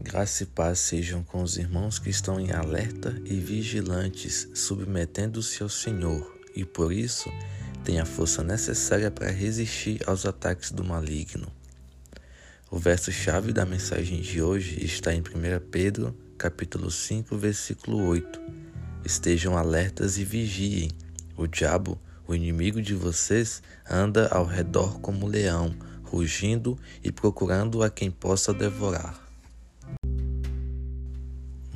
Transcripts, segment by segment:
Graça e paz sejam com os irmãos que estão em alerta e vigilantes, submetendo-se ao Senhor, e por isso têm a força necessária para resistir aos ataques do maligno. O verso-chave da mensagem de hoje está em 1 Pedro, capítulo 5, versículo 8. Estejam alertas e vigiem. O diabo, o inimigo de vocês, anda ao redor como leão, rugindo e procurando a quem possa devorar.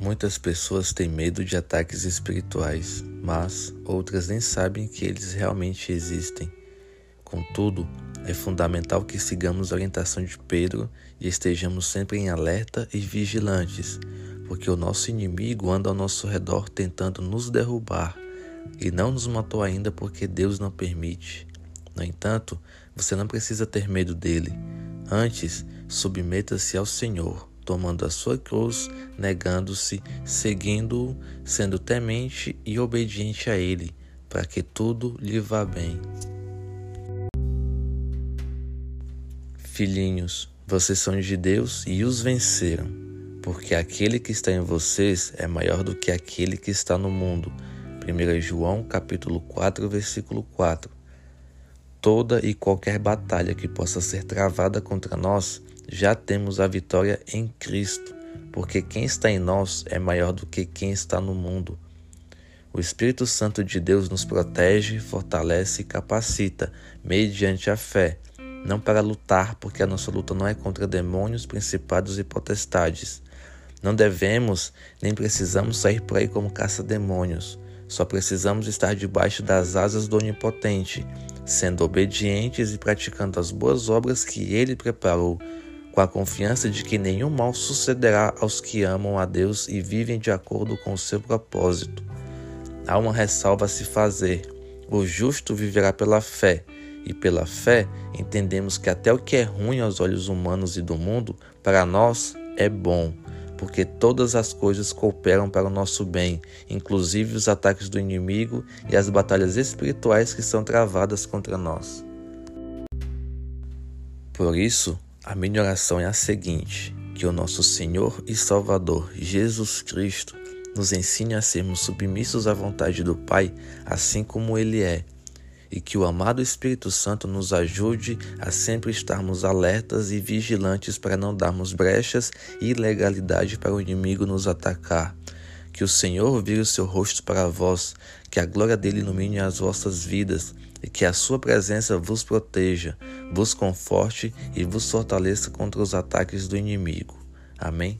Muitas pessoas têm medo de ataques espirituais, mas outras nem sabem que eles realmente existem. Contudo, é fundamental que sigamos a orientação de Pedro e estejamos sempre em alerta e vigilantes, porque o nosso inimigo anda ao nosso redor tentando nos derrubar e não nos matou ainda porque Deus não permite. No entanto, você não precisa ter medo dele. Antes, submeta-se ao Senhor tomando a sua cruz, negando-se, seguindo-o, sendo temente e obediente a Ele, para que tudo lhe vá bem. Filhinhos, vocês são de Deus e os venceram, porque aquele que está em vocês é maior do que aquele que está no mundo. 1 João capítulo 4, versículo 4. Toda e qualquer batalha que possa ser travada contra nós já temos a vitória em Cristo, porque quem está em nós é maior do que quem está no mundo. O Espírito Santo de Deus nos protege, fortalece e capacita, mediante a fé, não para lutar, porque a nossa luta não é contra demônios, principados e potestades. Não devemos nem precisamos sair por aí como caça-demônios. Só precisamos estar debaixo das asas do Onipotente, sendo obedientes e praticando as boas obras que Ele preparou com a confiança de que nenhum mal sucederá aos que amam a Deus e vivem de acordo com o seu propósito. Há uma ressalva a se fazer: o justo viverá pela fé, e pela fé entendemos que até o que é ruim aos olhos humanos e do mundo, para nós é bom, porque todas as coisas cooperam para o nosso bem, inclusive os ataques do inimigo e as batalhas espirituais que são travadas contra nós. Por isso, a minha oração é a seguinte: que o nosso Senhor e Salvador Jesus Cristo nos ensine a sermos submissos à vontade do Pai, assim como Ele é, e que o amado Espírito Santo nos ajude a sempre estarmos alertas e vigilantes para não darmos brechas e ilegalidade para o inimigo nos atacar. Que o Senhor vire o seu rosto para vós, que a glória dele ilumine as vossas vidas e que a sua presença vos proteja, vos conforte e vos fortaleça contra os ataques do inimigo. Amém.